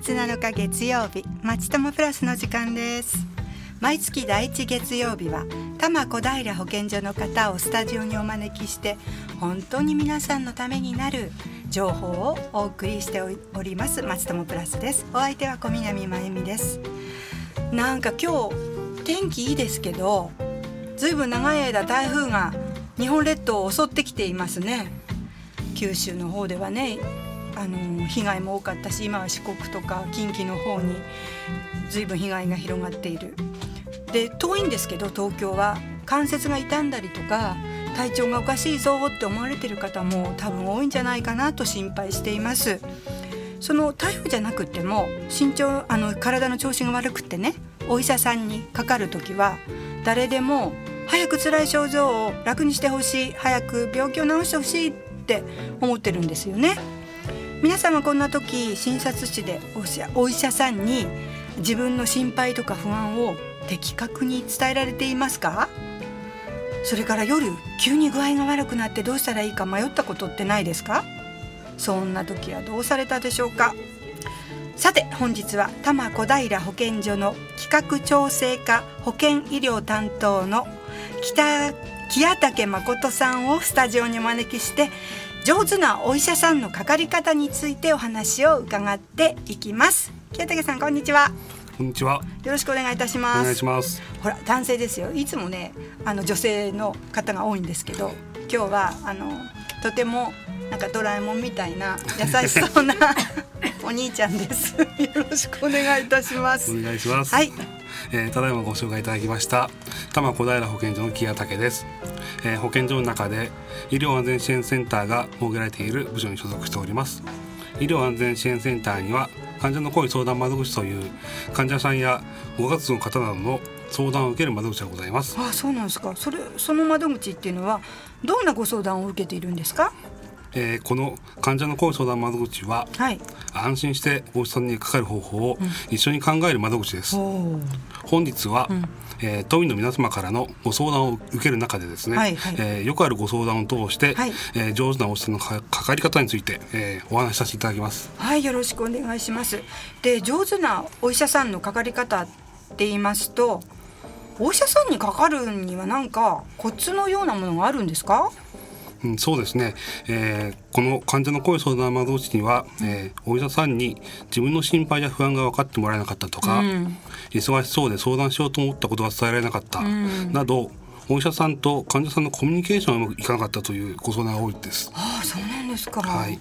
月7日月曜日まちともプラスの時間です。毎月第一月曜日は多摩小平保健所の方をスタジオにお招きして本当に皆さんのためになる情報をお送りしておりますまちともプラスです。お相手は小南真由美です。なんか今日天気いいですけどずいぶん長い間台風が日本列島を襲ってきていますね。九州の方ではねあの被害も多かったし今は四国とか近畿の方に随分被害が広がっている。で遠いんですけど東京は関節が傷んだりとか体調がおかしいぞって思われてる方も多分多いんじゃないかなと心配しています。その台風じゃなくても身長あの体の調子が悪くてねお医者さんにかかる時は誰でも早く辛い症状を楽にしてほしい早く病気を治してほしいって思ってるんですよね。皆さんはこんな時診察室でお医者さんに自分の心配とか不安を的確に伝えられていますか？それから夜急に具合が悪くなってどうしたらいいか迷ったことってないですか？そんな時はどうされたでしょうか？さて本日は多摩小平保健所の企画調整課保健医療担当の北木屋武誠さんをスタジオにお招きして上手なお医者さんのかかり方についてお話を伺っていきます。清武さんこんにちは。こんにちは。よろしくお願いいたします。お願いします。ほら男性ですよ。いつもねあの女性の方が多いんですけど今日はあのとてもなんかドラえもんみたいな優しそうな お兄ちゃんです。よろしくお願いいたします。お願いします。はい、えー、ただいまご紹介いただきました多摩小平保健所の木屋武です、えー、保健所の中で医療安全支援センターが設けられている部署に所属しております。医療安全支援センターには患者の声相談窓口という患者さんやご家族の方などの相談を受ける窓口がございます。あそうなんですか。それその窓口っていうのはどんなご相談を受けているんですか？えー、この患者の声相談窓口は、はい、安心してお医者さんにかかる方法を一緒に考える窓口です、うん、本日は、うん、えー、都民の皆様からのご相談を受ける中でですね、はいはい、えー、よくあるご相談を通して、はい、えー、上手なお医者さんのかかり方について、えー、お話しさせていただきます。はいよろしくお願いします。で上手なお医者さんのかかり方って言いますとお医者さんにかかるには何かコツのようなものがあるんですか？うん、そうですね、えー、この患者の声相談窓口には、えー、お医者さんに自分の心配や不安が分かってもらえなかったとか、うん、忙しそうで相談しようと思ったことが伝えられなかった、うん、などお医者さんと患者さんのコミュニケーションがうまくいかなかったというご相談が多いです。ああ、そうなんですか。はい。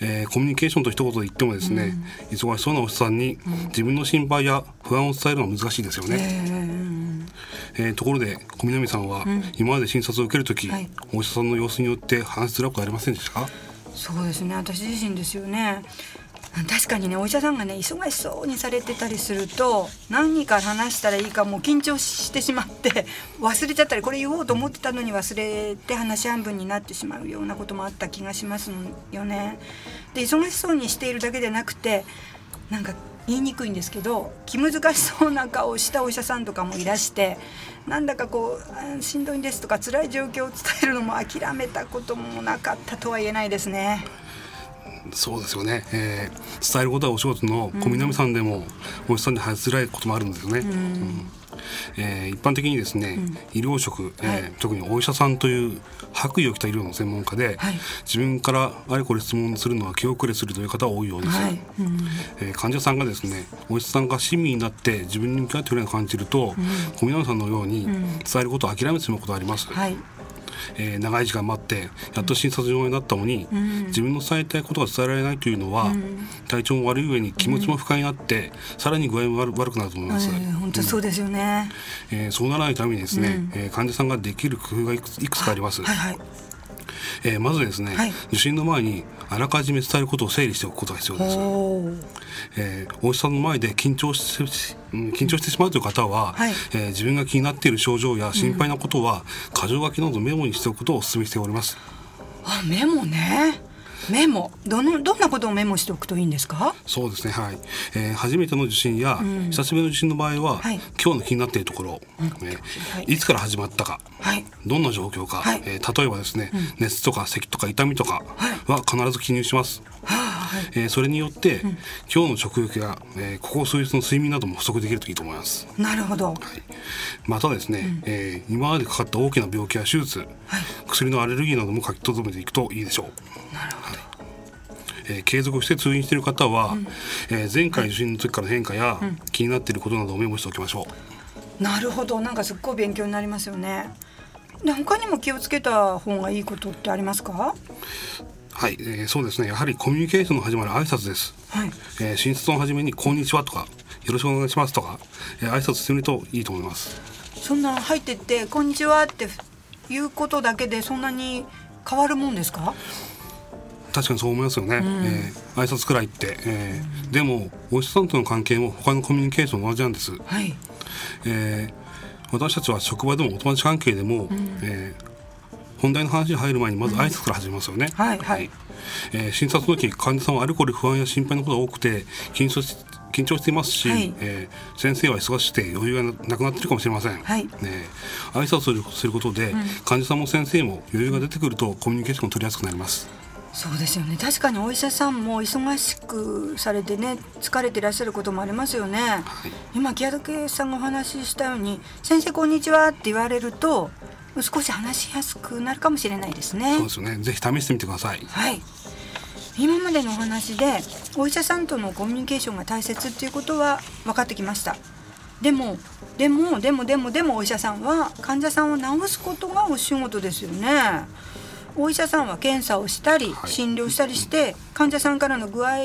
えー、コミュニケーションと一言で言ってもですね、うん、忙しそうなお医者さんに自分の心配や不安を伝えるのは難しいですよね。えー、ところで小南さんは、今まで診察を受ける時、はい、お医者さんの様子によって話しづらくありませんでしたか？そうですね私自身ですよね確かにねお医者さんがね忙しそうにされてたりすると何か話したらいいかもう緊張してしまって 忘れちゃったりこれ言おうと思ってたのに忘れて話半分になってしまうようなこともあった気がしますよね。で忙しそうにしているだけでなくてなんか言いにくいんですけど気難しそうな顔をしたお医者さんとかもいらしてなんだかこうしんどいんですとか辛い状況を伝えるのも諦めたこともなかったとは言えないですね。そうですよね、えー、伝えることはお仕事の小南さんでも、お医者さんに話しづらいこともあるんですよね。うん、えー、一般的にですね、うん、医療職、えー、はい、特にお医者さんという白衣を着た医療の専門家で、はい、自分からあれこれ質問するのは気遅れするという方は多いようです、はい。うん、えー、患者さんがですねお医者さんが親身になって自分に向き合ってくれる感じると、小南さんのように伝えることを諦めてしまうことがあります。はいえー、長い時間待ってやっと診察上になったのに、うん、自分の伝えたいことが伝えられないというのは、うん、体調も悪い上に気持ちも不快になって、うん、さらに具合も悪悪くなると思います。えー、本当そうですよね、えー、そうならないためにですね、うん、えー、患者さんができる工夫がいくついくつかあります。はいはいえー、まずですね、はい、受診の前にあらかじめ伝えることを整理しておくことが必要です。えー、お医者さんの前で緊張して緊張してしまうという方は、はい、えー、自分が気になっている症状や心配なことは、うん、箇条書きなどメモにしておくことをお勧めしております。あメモねメモどのどんなことをメモしておくといいんですか？そうですねはい、えー、初めての受診や、うん、久しぶりの受診の場合は、はい、今日の気になっているところ、うん、えーはい、いつから始まったか、はい、どんな状況か、はい、えー、例えばですね、うん、熱とか咳とか痛みとかは必ず記入します、はあえーそれによって、今日の食欲や、えーここ数日の睡眠なども不足できるといいと思います。なるほど。はい、またですね、えー今までかかった大きな病気や手術、薬のアレルギーなども書き留めていくといいでしょう。なるほど。えー継続して通院している方は、えー前回受診の時からの変化や、気になっていることなどをメモしておきましょう。なるほど。なんかすっごい勉強になりますよね。で他にも気をつけた方がいいことってありますか？はい、えーそうですね。やはりコミュニケーションの始まる挨拶です。はい。えー診察の初めに「こんにちは」とか「よろしくお願いします」とか、えー挨拶してみるといいと思います。そんな入ってって「こんにちは」って言うことだけでそんなに変わるもんですか？確かにそう思いますよね、えー挨拶くらいって、えーでもお医者さんとの関係も他のコミュニケーションも同じなんです、はい。えー私たちは職場でもお友達関係でも、えー本題の話に入る前にまず挨拶から始めますよね、はいはい。えー診察の時患者さんはあれこれ不安や心配なことが多くて緊張し緊張していますし、はい。えー先生は忙しくて余裕がなくなっているかもしれません、はい。ねえ。挨拶するすることで、患者さんも先生も余裕が出てくるとコミュニケーションを取りやすくなります。そうですよね。確かにお医者さんも忙しくされてね疲れていらっしゃることもありますよね、今木畑さんがお話ししたように「先生こんにちは」って言われると少し話しやすくなるかもしれないですね。そうですよね。ぜひ試してみてください。はい。今までのお話でお医者さんとのコミュニケーションが大切っていうことは分かってきました。でもでもでもでもでもお医者さんは患者さんを治すことがお仕事ですよね。お医者さんは検査をしたりはい。診療したりして患者さんからの具合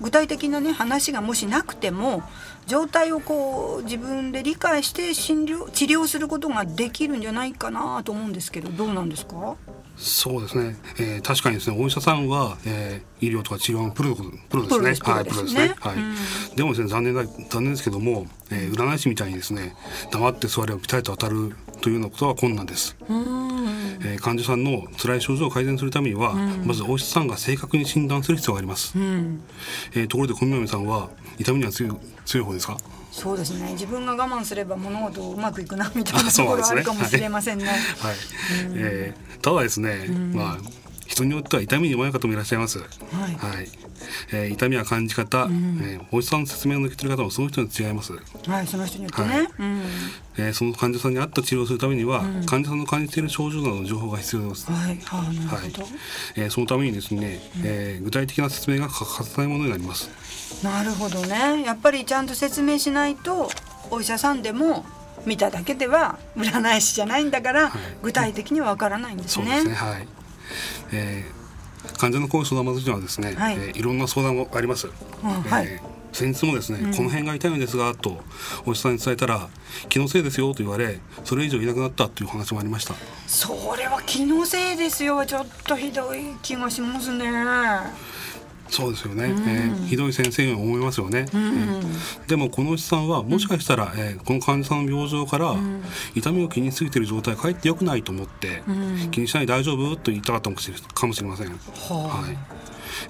具体的なね話がもしなくても状態をこう自分で理解して診療治療することができるんじゃないかなと思うんですけどどうなんですか？そうですね、えー確かにですねお医者さんは、えー医療とか治療のプロプロですね。プロですはいプロですね。プロですね。はい、でもですね残念だ残念ですけども、えー占い師みたいにですね黙って座ればピタリと当たるというようなことは困難です、えー患者さんの辛い症状を改善するためには、まずお医者さんが正確に診断する必要があります、えーところで小南さんは痛みには強い強い方ですか？そうですね。自分が我慢すれば物事うまくいくなみたいなところあるかもしれませんね。はい、えーただですね、まあ人によっては痛みに弱い方もいらっしゃいます。はい。えー痛みや感じ方、えーお医者さんの説明を抜けてる方もその人に違います。はい、その人によってね。はい。うん、えーその患者さんに合った治療をするためには、患者さんの感じている症状などの情報が必要です。はい、はあ、なるはい。えーそのためにですね、えー具体的な説明が欠かせないものになります。なるほどね。やっぱりちゃんと説明しないとお医者さんでも見ただけでは占い師じゃないんだから、はい具体的にはわからないんですね。そうですね。はい。えー患者のこういう相談窓口にはですね、はいいえーいろんな相談があります。あはいえー先日もですね、この辺が痛いんですがとお医者さんに伝えたら気のせいですよと言われそれ以上いなくなったという話もありましたそれは気のせいですよ。ちょっとひどい気がしますね。そうですよね、えーひどい先生に思いますよね、えーでもこのお医者さんはもしかしたら、えーこの患者さんの病状から、痛みを気にしすぎている状態がかえって良くないと思って、気にしないで大丈夫と言いたかったかもしれかもしれません、ははい。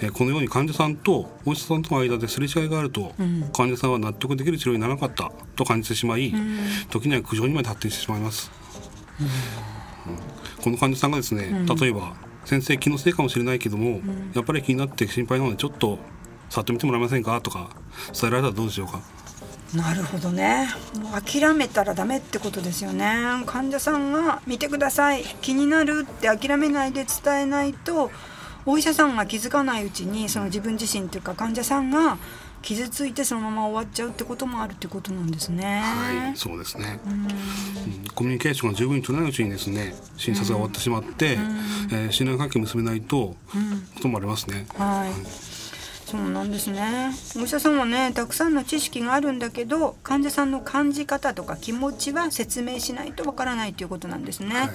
えーこのように患者さんとお医者さんとの間ですれ違いがあると、患者さんは納得できる治療にならなかったと感じてしまい、時には苦情にまで発展してしまいます、うん。この患者さんがですね、例えば先生気のせいかもしれないけども、やっぱり気になって心配なのでちょっと触ってみてもらえませんか？とか伝えられたらどうでしょうか。なるほどね。もう諦めたらダメってことですよね。患者さんが見てください。気になるって諦めないで伝えないとお医者さんが気づかないうちにその自分自身というか患者さんが傷ついてそのまま終わっちゃうってこともあるってことなんですね。はい、そうですね、うんコミュニケーションが十分に取れないうちにですね診察が終わってしまって、えー信頼関係を結べないと、こともありますね。はい。そうなんですね。お医者さんはね、たくさんの知識があるんだけど、患者さんの感じ方とか気持ちは説明しないとわからないということなんですね。はい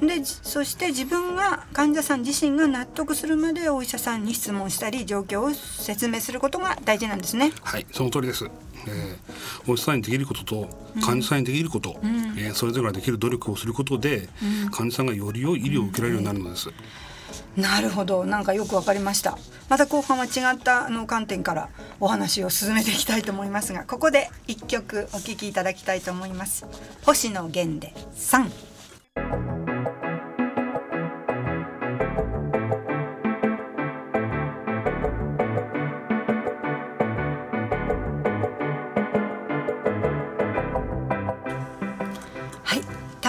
でそして自分が患者さん自身が納得するまでお医者さんに質問したり状況を説明することが大事なんですね。はいその通りです、えー、お医者さんにできることと患者さんにできること、うん、えー、それぞれができる努力をすることで、うん、患者さんがより良い医療を受けられるようになるのです。うんうん、なるほど。なんかよく分かりました。また後半は違ったの観点からお話を進めていきたいと思いますがここで一曲お聴きいただきたいと思います。星野源で3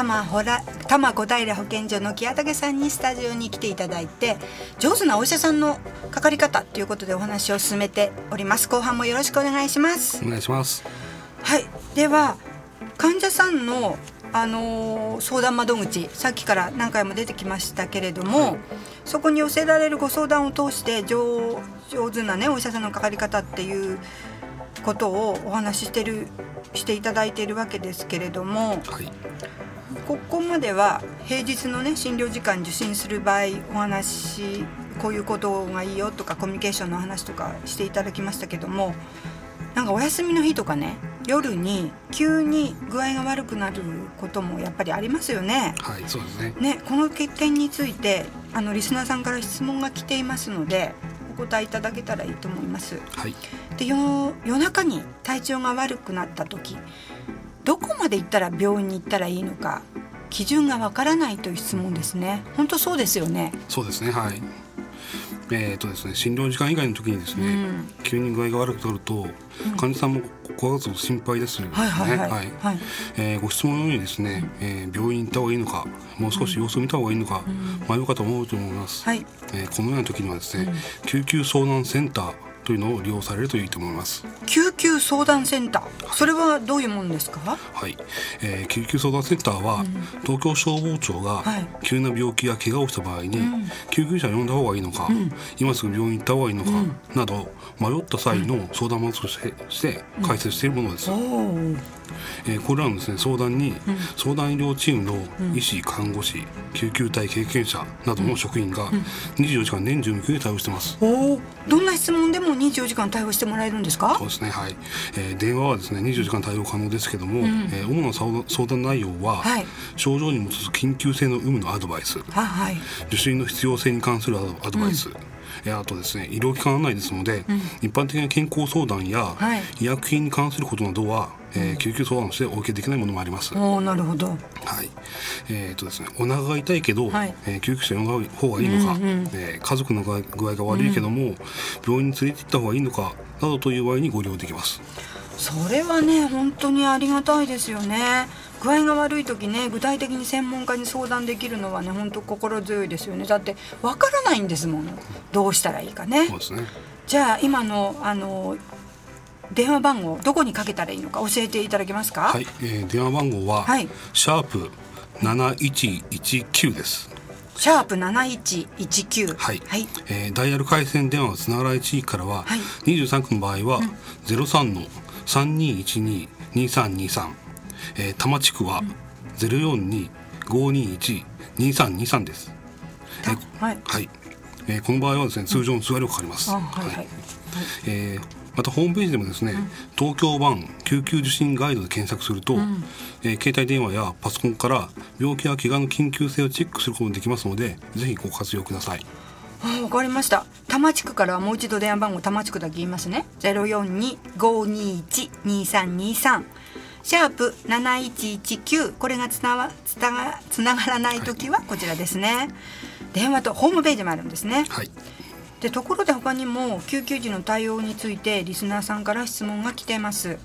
摩ほら多摩小平保健所の木畑さんにスタジオに来ていただいて上手なお医者さんのかかり方ということでお話を進めております。後半もよろしくお願いします。お願いします。はい。では患者さんのあのー相談窓口さっきから何回も出てきましたけれども、はい。そこに寄せられるご相談を通して上上手なねお医者さんのかかり方っていうことをお話ししてるしていただいているわけですけれどもはいここまでは平日のね診療時間受診する場合お話こういうことがいいよとかコミュニケーションの話とかしていただきましたけどもなんかお休みの日とかね夜に急に具合が悪くなることもやっぱりありますよね。はいそうですねねこの欠点についてあのリスナーさんから質問が来ていますのでお答えいただけたらいいと思います。はいで夜夜中に体調が悪くなった時どこまで行ったら病院に行ったらいいのか基準がわからないという質問ですね。本当そうですよね。そうですねはい。えーとですね診療時間以外の時にですね、うん。急に具合が悪くなると、患者さんも怖がると心配ですよね。はいはいはい。はい。はい。えーご質問のようにですね、えー病院に行った方がいいのかもう少し様子を見た方がいいのか、迷うかと思うと思います、はい。えーこのような時にはですね、救急相談センターというのを利用されるといいと思います。救急相談センター。それはどういうものですか？はい、えー救急相談センターは、東京消防庁がはい。急な病気や怪我をした場合に、救急車を呼んだ方がいいのか、今すぐ病院行った方がいいのか、など迷った際の相談窓口としてして開設しているものです、えーこれらのですね相談に、相談医療チームの医師看護師救急隊経験者などの職員が24時間年中無休で対応してます、どんな質問でも24時間対応してもらえるんですか？そうですねはい、えー電話はですね24時間対応可能ですけども、えー主な相談内容は、はい。症状に基づく緊急性の有無のアドバイス。あはい。受診の必要性に関するアドバイス、えーあとですね医療機関案内ですので、一般的な健康相談や、はい。医薬品に関することなどは、えー救急相談としてお受けできないものもあります、おおなるほど。はい、えーとですね、お腹が痛いけど、はい。えー救急車呼んだ方がいいのか、えー家族の具合具合が悪いけども、病院に連れて行った方がいいのかなどという場合にご利用できます。それはね本当にありがたいですよね具合が悪い時ね具体的に専門家に相談できるのはね本当心強いですよね。だってわからないんですもん。どうしたらいいかね。そうですね。じゃあ今のあの電話番号どこにかけたらいいのか教えていただけますか？はい、えー電話番号は、はい。シャープ七一一九です。シャープ7119はい、はい。えーダイヤル回線電話がつながらない地域からは、はい。23区の場合は、03の3212 2323、えー多摩地区は、042 521 2323です。えーはい。はい、えーこの場合はですね通常の通話料かかります。あはいはい、えーまたホームページでもですね、東京版救急受診ガイドで検索すると、えー携帯電話やパソコンから病気や怪我の緊急性をチェックすることもできますのでぜひご活用ください。あわかりました。多摩地区からはもう一度電話番号多摩地区だけ言いますね。042-521-2323シャープ7119これがつなわつながつながらない時はこちらですね、電話とホームページもあるんですね。はい、でところで他にも救急時の対応についてリスナーさんから質問が来ています。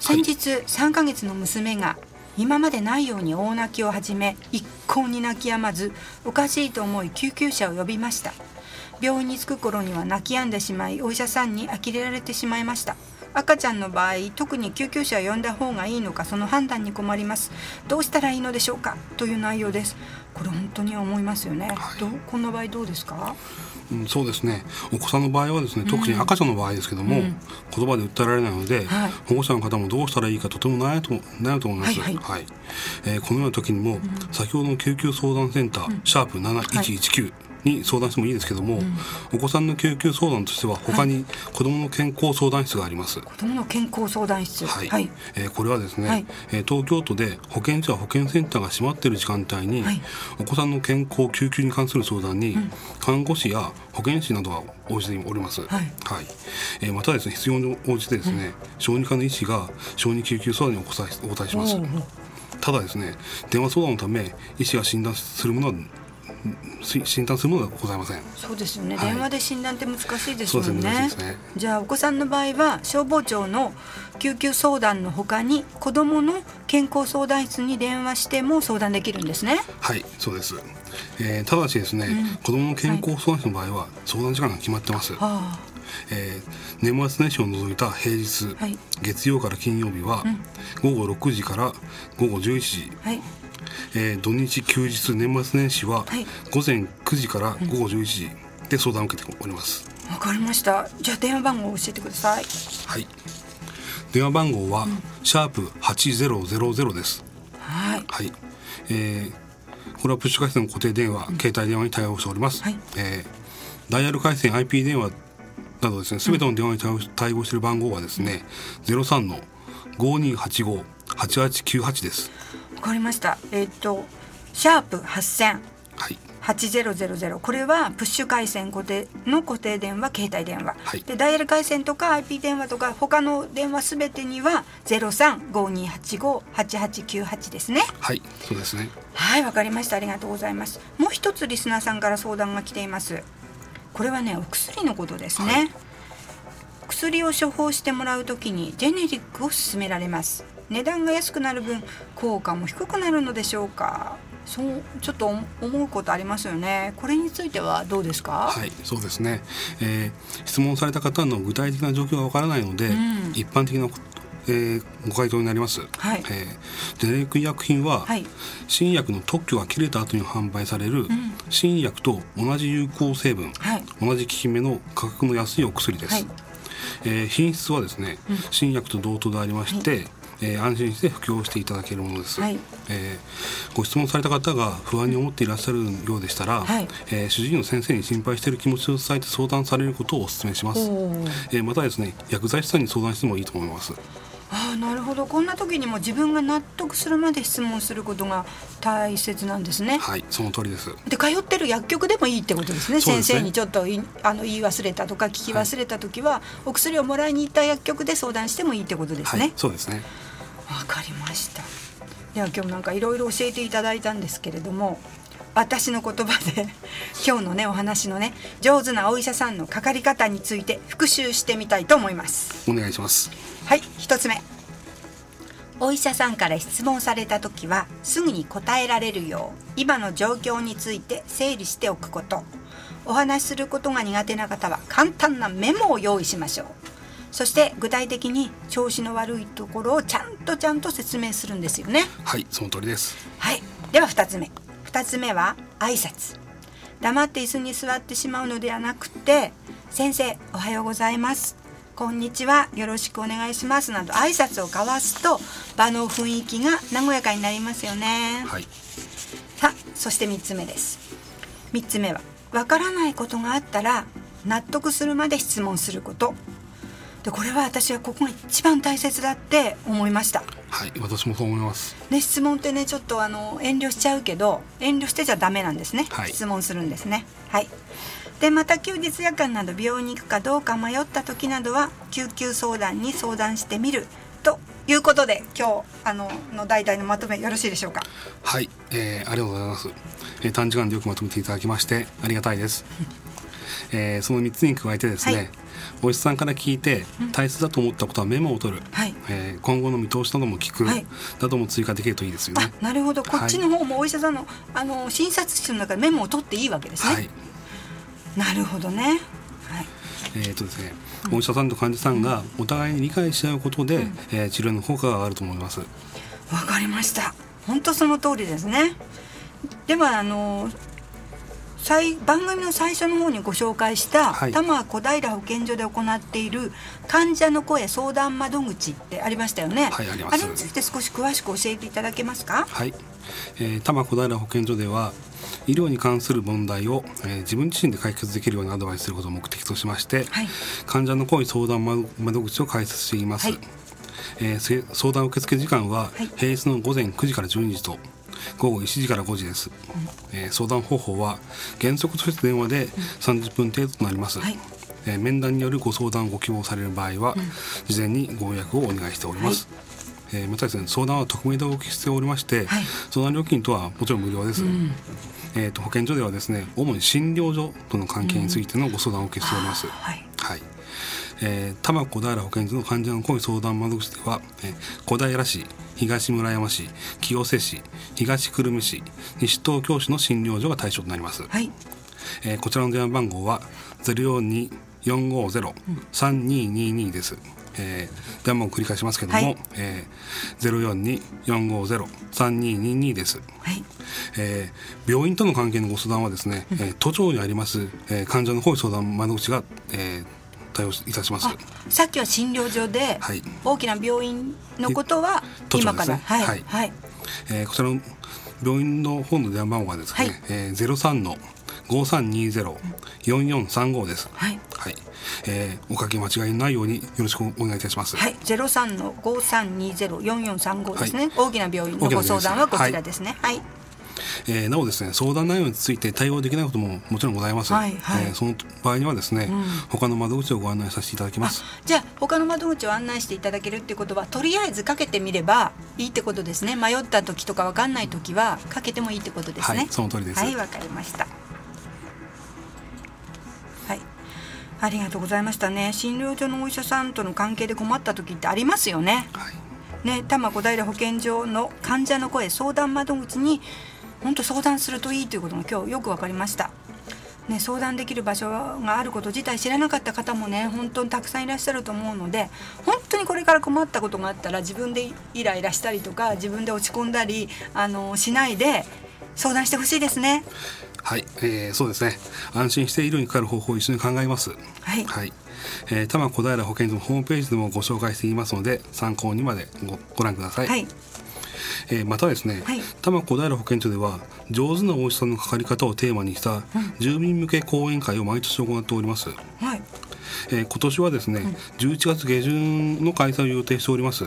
先日3ヶ月の娘が今までないように大泣きを始め一向に泣き止まずおかしいと思い救急車を呼びました。病院に着く頃には泣き止んでしまいお医者さんに呆れられてしまいました赤ちゃんの場合特に救急車を呼んだ方がいいのかその判断に困ります。どうしたらいいのでしょうか？という内容です。これ本当に思いますよね、はい。どう？こんな場合どうですか？うん、そうですね。お子さんの場合はですね特に赤ちゃんの場合ですけども、言葉で訴えられないので、はい。保護者の方もどうしたらいいかとても悩むと悩むと思います。はいはい。えーこのような時にも、先ほどの救急相談センター、シャープ7119、に相談してもいいですけども、お子さんの救急相談としては他に子どもの健康相談室があります。子どもの健康相談室。はい、はい。えーこれはですね、はい。えー東京都で保健所や保健センターが閉まっている時間帯に、はい。お子さんの健康救急に関する相談に、看護師や保健師などが応じております。はい。えーまたですね必要に応じてですね、小児科の医師が小児救急相談にお答えします。ただですね電話相談のため医師が診断するものはし診断するものはございません。そうですよね、はい。電話で診断って難しいですもんそうですね難ね。じゃあお子さんの場合は消防庁の救急相談のほかに子どもの健康相談室に電話しても相談できるんですね。はいそうです、えーただしですね、子どもの健康相談室の場合は相談時間が決まってます、あ。えー年末年始を除いた平日、はい。月曜から金曜日は午後6時から午後11時、あはい。えー土日休日年末年始ははい。午前9時から午後11時で相談を受けております、わかりました。じゃあ電話番号を教えてください。はい。電話番号は、シャープ8000です。はい。はい、えーこれはプッシュ回線の固定電話、携帯電話に対応しております、はい。えーダイヤル回線 IP 電話などですね全ての電話に対応している番号はですね、03の5285-8898です。わかりました。えっ、とシャープ8000はい。8000これはプッシュ回線固定の固定電話携帯電話、はい。でダイヤル回線とか IP 電話とか他の電話すべてには0352858898ですね。はいそうですね。はいわかりました。ありがとうございます。もう一つリスナーさんから相談が来ていますこれはねお薬のことですね、はい。薬を処方してもらうときにジェネリックを勧められます。値段が安くなる分効果も低くなるのでしょうか。そうちょっと思うことありますよね。これについてはどうですか？はいそうですね、えー質問された方の具体的な状況がわからないので、ん。一般的な、えーご回答になります、はい。えージェネリック医薬品は、はい。新薬の特許が切れた後に販売される、新薬と同じ有効成分、はい。同じ効き目の価格の安いお薬です、はい。えー品質はですね、新薬と同等でありまして、えー安心して服用していただけるものです、はい。えーご質問された方が不安に思っていらっしゃるようでしたら、はい。えー主治医の先生に心配している気持ちを伝えて相談されることをお勧めします、えーまたですね薬剤師さんに相談してもいいと思いますああなるほど。こんな時にも自分が納得するまで質問することが大切なんですね。はいその通りです。で通ってる薬局でもいいってことですね。ね。先生にちょっといあの言い忘れたとか聞き忘れた時は、お薬をもらいに行った薬局で相談してもいいってことですはいねそうですね。わ、かりました。では今日なんかいろいろ教えていただいたんですけれども私の言葉で 今日のねお話のね上手なお医者さんのかかり方について復習してみたいと思います。お願いします。はい一つ目。お医者さんから質問された時はすぐに答えられるよう今の状況について整理しておくこと。お話しすることが苦手な方は簡単なメモを用意しましょう。そして具体的に調子の悪いところをちゃんとちゃんと説明するんですよね。はいその通りです。はいでは2つ目2つ目は挨拶。黙って椅子に座ってしまうのではなくて「先生おはようございます」「こんにちはよろしくお願いします」など挨拶を交わすと場の雰囲気が和やかになりますよね、はい。さあそして3つ目です。3つ目はわからないことがあったら納得するまで質問すること。でこれは私はここが一番大切だって思いましたはい私もそう思います。ね、質問ってねちょっとあの遠慮しちゃうけど遠慮してちゃダメなんですね、はい。質問するんですね。はい。でまた休日夜間など病院に行くかどうか迷った時などは救急相談に相談してみる。ということで今日あのの代々のまとめよろしいでしょうか。はい、えーありがとうございます、えー短時間でよくまとめていただきましてありがたいです、えーその3つに加えてですね、はい。お医者さんから聞いて大切だと思ったことはメモを取る、はい。えー今後の見通しなども聞く、はい。なども追加できるといいですよあねなるほど。こっちの方もお医者さんの,、あの診察室の中でメモを取っていいわけですね、はい。なるほどね。はい。えーとですね、お医者さんと患者さんがお互いに理解し合うことで、えー治療の効果が上がると思います。わかりました。本当その通りですね。ではあの最番組の最初の方にご紹介した、はい。多摩小平保健所で行っている患者の声相談窓口ってありましたよね、はいあります。れについて少し詳しく教えていただけますか？はい、えー、多摩小平保健所では医療に関する問題を、えー自分自身で解決できるようにアドバイスすることを目的としまして、はい。患者の声相談窓窓口を開設しています、はい。えーせ相談受付時間ははい。平日の午前9時から12時と午後1時から5時です、えー相談方法は原則として電話で30分程度となります、はい。えー面談によるご相談をご希望される場合は、事前にご予約をお願いしております、えーまたですね相談は匿名でお受けしておりまして、はい。相談料金とはもちろん無料です、えー、と保健所ではですね主に診療所との関係についてのご相談を受けしております、はい。はい。えー、多摩小平保健所の患者の声相談窓口では、えー小平市東村山市清瀬市東久留米市西東京市の診療所が対象となります、はい。えーこちらの電話番号は042-450-3222です、えー電話番号繰り返しますけども、はい。えー、042-450-3222です、はい。えー病院との関係のご相談はですね、えー都庁にあります、えー患者の方位相談窓口が、えー対応いたします。あさっきは診療所で、はい。大きな病院のことは今から、ねはいはい。はい。えーこちらの病院の方の電話番号はですね、はい。えー、03の5320-4435です。はい。はい、えーおかけ間違いのないようによろしくお願いいたします。はい、ゼロ三の五三二ゼロ四四三五ですね、大きな病院のご大きな病院です相談はこちらですね。はい、えーなおですね相談内容について対応できないことももちろんございます。はいはい。えーその場合にはですね、他の窓口をご案内させていただきます。じゃあ他の窓口を案内していただけるってことはとりあえずかけてみればいいってことですね。迷った時とかわかんない時はかけてもいいってことですね。はいその通りです。はいわかりました。はい。ありがとうございましたね。診療所のお医者さんとの関係で困った時ってありますよね。はい。ね、多摩小平保健所の患者の声相談窓口に本当相談するといいということも今日よく分かりました。ね、相談できる場所があること自体知らなかった方もね本当にたくさんいらっしゃると思うので本当にこれから困ったことがあったら自分でイライラしたりとか自分で落ち込んだりあのしないで相談してほしいですね。はい、えーそうですね。安心して医療にかかる方法を一緒に考えます。はいはい。えー、多摩小平保健所のホームページでもご紹介していますので参考にまでごご覧ください。はい、えーまたですね、はい。多摩小平保健所では上手なお医者さんのかかり方をテーマにした住民向け講演会を毎年行っております。はい、えー今年はですね、11月下旬の開催を予定しております、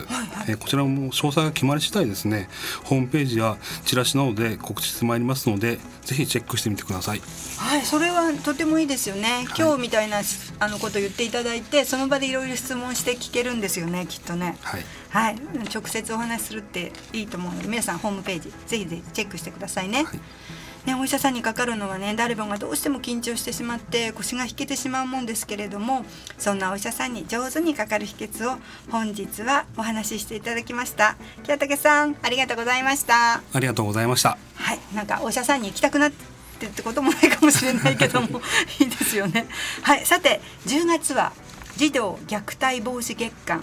えーこちらも詳細が決まり次第ですね。ホームページやチラシなどで告知してまいりますのでぜひチェックしてみてください。はい、それはとてもいいですよね。今日みたいなあのことを言っていただいてその場でいろいろ質問して聞けるんですよねきっとね。はい。はい、直接お話しするっていいと思うので皆さんホームページぜひぜひチェックしてくださいね。はいねお医者さんにかかるのはね誰もがどうしても緊張してしまって腰が引けてしまうもんですけれどもそんなお医者さんに上手にかかる秘訣を本日はお話ししていただきました。清武さんありがとうございました。ありがとうございました。はいなんかお医者さんに行きたくなってってこともないかもしれないけども いいですよね。はいさて10月は児童虐待防止月間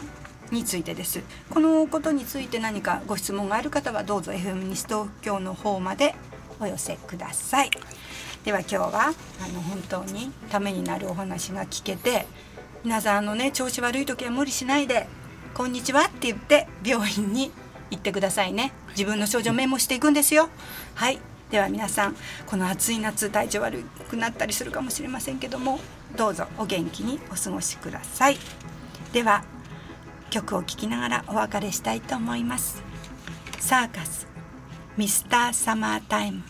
についてです。このことについて何かご質問がある方はどうぞ FM 西東京の方までお寄せください。では今日はあの本当にためになるお話が聞けて皆さんあのね調子悪い時は無理しないで「こんにちは」って言って病院に行ってくださいね。自分の症状メモしていくんですよ。はい。では皆さんこの暑い夏体調悪くなったりするかもしれませんけどもどうぞお元気にお過ごしください。では曲を聴きながらお別れしたいと思います。サーカスミスターサマータイム